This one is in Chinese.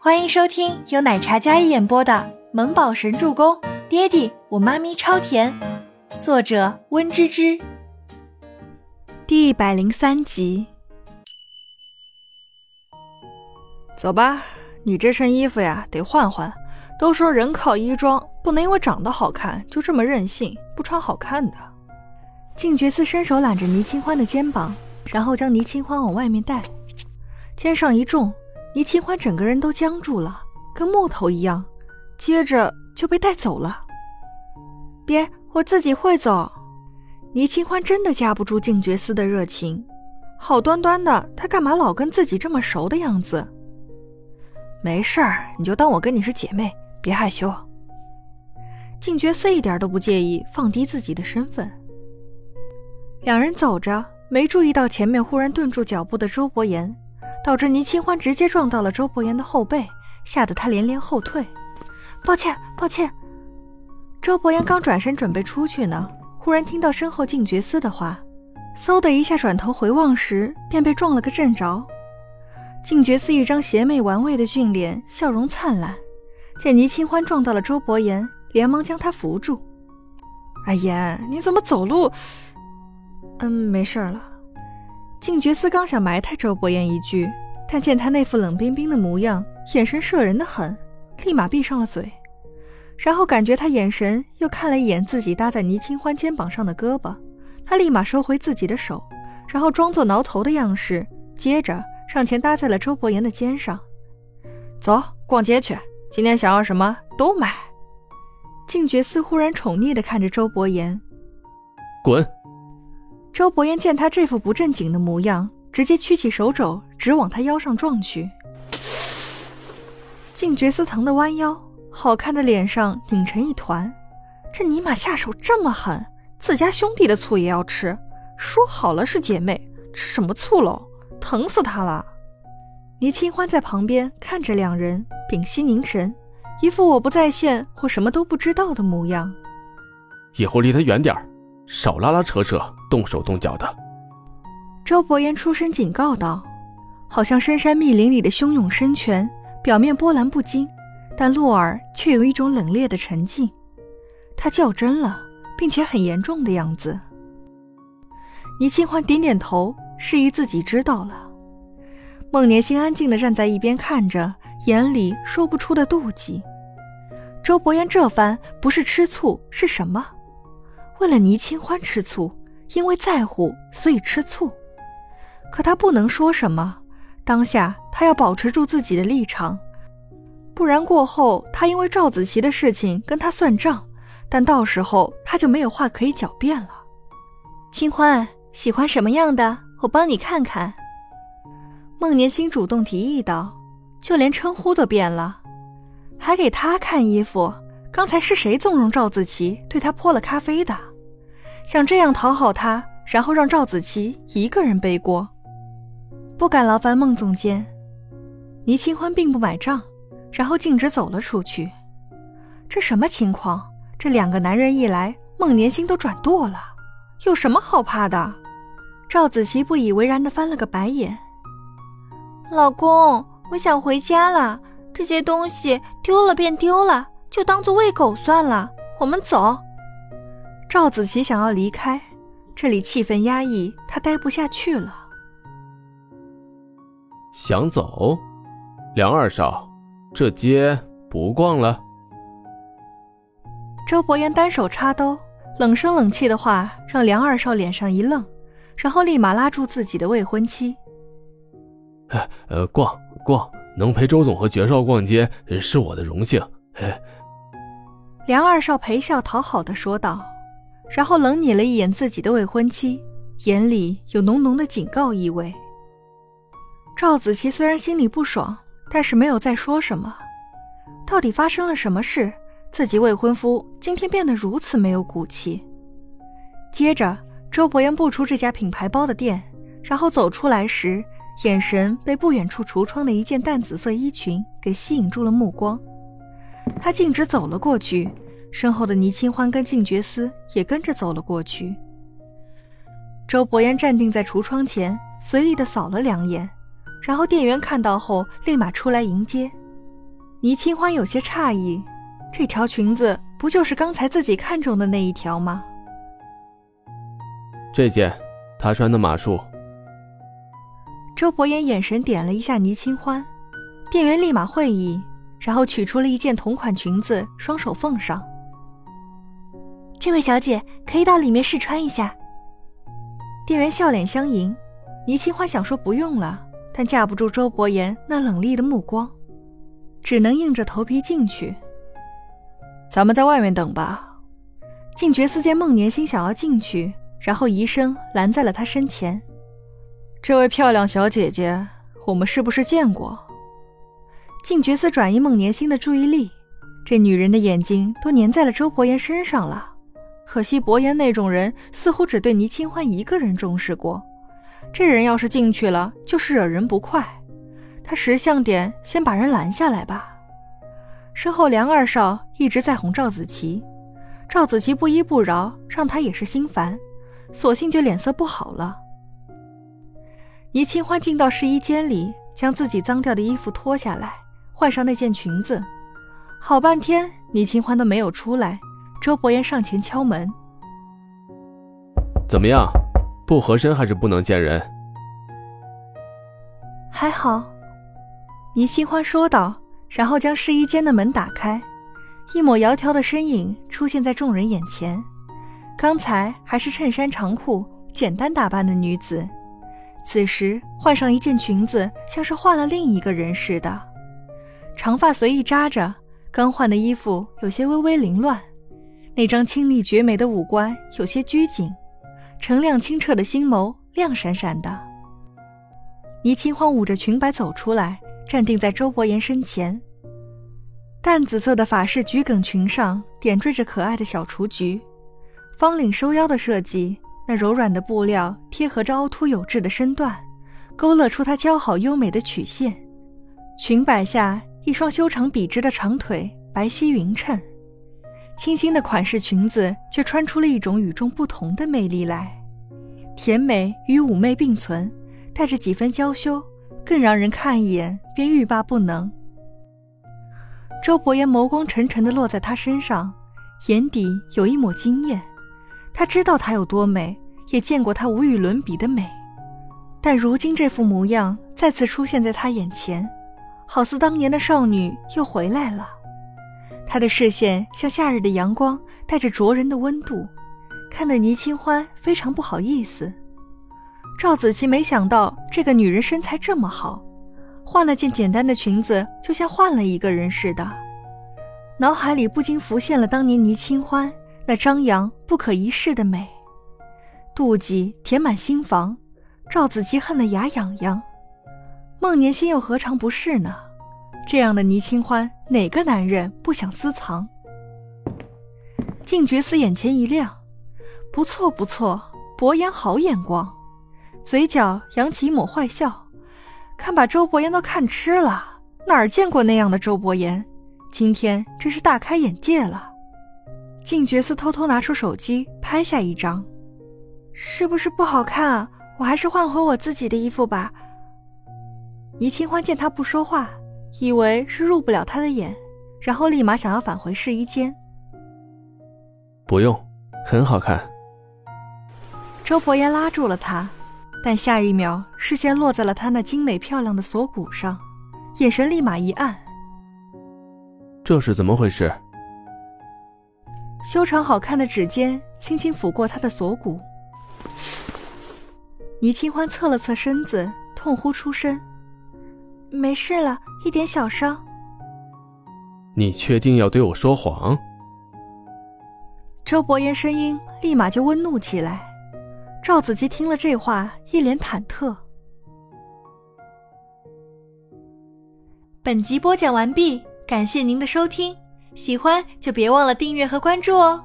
欢迎收听由奶茶一演播的《萌宝神助攻》，爹地我妈咪超甜，作者温芝芝。第一百零三集。走吧，你这身衣服呀得换换。都说人靠衣装，不能因为长得好看就这么任性，不穿好看的。静觉寺伸手揽着倪清欢的肩膀，然后将倪清欢往外面带，肩上一重。倪清欢整个人都僵住了，跟木头一样，接着就被带走了。别，我自己会走。倪清欢真的架不住静觉寺的热情，好端端的，他干嘛老跟自己这么熟的样子？没事儿，你就当我跟你是姐妹，别害羞。静觉寺一点都不介意放低自己的身份。两人走着，没注意到前面忽然顿住脚步的周伯言。导致倪清欢直接撞到了周伯言的后背，吓得他连连后退。抱歉，抱歉。周伯言刚转身准备出去呢，忽然听到身后静觉司的话，嗖的一下转头回望时，便被撞了个正着。静觉司一张邪魅玩味的俊脸，笑容灿烂，见倪清欢撞到了周伯言，连忙将他扶住。阿言，你怎么走路？嗯，没事了。静觉司刚想埋汰周伯言一句，但见他那副冷冰冰的模样，眼神摄人的很，立马闭上了嘴。然后感觉他眼神又看了一眼自己搭在倪清欢肩膀上的胳膊，他立马收回自己的手，然后装作挠头的样式，接着上前搭在了周伯言的肩上。走，逛街去，今天想要什么都买。静觉司忽然宠溺地看着周伯言，滚。周伯言见他这副不正经的模样，直接屈起手肘，直往他腰上撞去。静觉司疼得弯腰，好看的脸上拧成一团。这尼玛下手这么狠，自家兄弟的醋也要吃？说好了是姐妹，吃什么醋喽？疼死他了！倪清欢在旁边看着两人，屏息凝神，一副我不在线或什么都不知道的模样。以后离他远点。少拉拉扯扯，动手动脚的。周伯言出声警告道，好像深山密林里的汹涌深泉，表面波澜不惊，但落耳却有一种冷冽的沉静。他较真了，并且很严重的样子。倪清欢点点头，示意自己知道了。孟年心安静地站在一边看着，眼里说不出的妒忌。周伯言这番不是吃醋是什么？为了倪清欢吃醋，因为在乎，所以吃醋。可他不能说什么，当下他要保持住自己的立场，不然过后他因为赵子琪的事情跟他算账，但到时候他就没有话可以狡辩了。清欢喜欢什么样的，我帮你看看。孟年心主动提议道，就连称呼都变了，还给他看衣服。刚才是谁纵容赵子琪对他泼了咖啡的？想这样讨好他，然后让赵子琪一个人背锅？不敢劳烦孟总监。倪清欢并不买账，然后径直走了出去。这什么情况？这两个男人一来，孟年心都转舵了。有什么好怕的？赵子琪不以为然的翻了个白眼。老公，我想回家了。这些东西丢了便丢了。就当做喂狗算了，我们走。赵子琪想要离开，这里气氛压抑，他待不下去了。想走，梁二少，这街不逛了。周伯言单手插兜，冷声冷气的话让梁二少脸上一愣，然后立马拉住自己的未婚妻。呃，逛逛，能陪周总和爵少逛街是我的荣幸。梁二少陪笑讨好的说道，然后冷睨了一眼自己的未婚妻，眼里有浓浓的警告意味。赵子琪虽然心里不爽，但是没有再说什么。到底发生了什么事？自己未婚夫今天变得如此没有骨气。接着，周伯言步出这家品牌包的店，然后走出来时，眼神被不远处橱窗的一件淡紫色衣裙给吸引住了目光。他径直走了过去，身后的倪清欢跟静觉司也跟着走了过去。周伯言站定在橱窗前，随意的扫了两眼，然后店员看到后立马出来迎接。倪清欢有些诧异，这条裙子不就是刚才自己看中的那一条吗？这件，她穿的码数。周伯言眼神点了一下倪清欢，店员立马会意，然后取出了一件同款裙子，双手奉上。这位小姐可以到里面试穿一下。店员笑脸相迎，倪清欢想说不用了，但架不住周伯言那冷厉的目光。只能硬着头皮进去。咱们在外面等吧。静觉寺见孟年心想要进去，然后移声拦在了他身前。这位漂亮小姐姐，我们是不是见过？静觉寺转移孟年心的注意力，这女人的眼睛都粘在了周伯言身上了。可惜伯言那种人似乎只对倪清欢一个人重视过，这人要是进去了，就是惹人不快。他识相点，先把人拦下来吧。身后梁二少一直在哄赵子琪，赵子琪不依不饶，让他也是心烦，索性就脸色不好了。倪清欢进到试衣间里，将自己脏掉的衣服脱下来，换上那件裙子。好半天，倪清欢都没有出来。周伯言上前敲门：“怎么样？不合身还是不能见人？”“还好。”倪清欢说道，然后将试衣间的门打开，一抹窈窕的身影出现在众人眼前。刚才还是衬衫长裤、简单打扮的女子，此时换上一件裙子，像是换了另一个人似的。长发随意扎着，刚换的衣服有些微微凌乱，那张清丽绝美的五官有些拘谨，澄亮清澈的星眸亮闪闪的。倪清欢捂着裙摆走出来。站定在周伯言身前，淡紫色的法式桔梗裙上点缀着可爱的小雏菊，方领收腰的设计，那柔软的布料贴合着凹凸有致的身段，勾勒出她姣好优美的曲线。裙摆下一双修长笔直的长腿，白皙匀称，清新的款式裙子却穿出了一种与众不同的魅力来，甜美与妩媚并存，带着几分娇羞。更让人看一眼便欲罢不能。周伯言眸光沉沉地落在她身上，眼底有一抹惊艳。他知道她有多美，也见过她无与伦比的美，但如今这副模样再次出现在他眼前，好似当年的少女又回来了。他的视线像夏日的阳光，带着灼人的温度，看得倪清欢非常不好意思。赵子琪没想到这个女人身材这么好，换了件简单的裙子，就像换了一个人似的。脑海里不禁浮现了当年倪清欢那张扬不可一世的美，妒忌填满心房，赵子琪恨得牙痒痒。孟年心又何尝不是呢？这样的倪清欢，哪个男人不想私藏？静觉寺眼前一亮，不错不错，伯言好眼光。嘴角扬起一抹坏笑，看把周伯言都看痴了。哪儿见过那样的周伯言？今天真是大开眼界了。静觉寺偷偷拿出手机拍下一张，是不是不好看啊？我还是换回我自己的衣服吧。倪清欢见他不说话，以为是入不了他的眼，然后立马想要返回试衣间。不用，很好看。周伯言拉住了他。但下一秒，视线落在了他那精美漂亮的锁骨上，眼神立马一暗。这是怎么回事？修长好看的指尖轻轻抚过他的锁骨。倪清欢侧了侧身子，痛呼出声：“没事了，一点小伤。”你确定要对我说谎？周伯言声音立马就温怒起来。赵子琪听了这话，一脸忐忑。本集播讲完毕，感谢您的收听，喜欢就别忘了订阅和关注哦。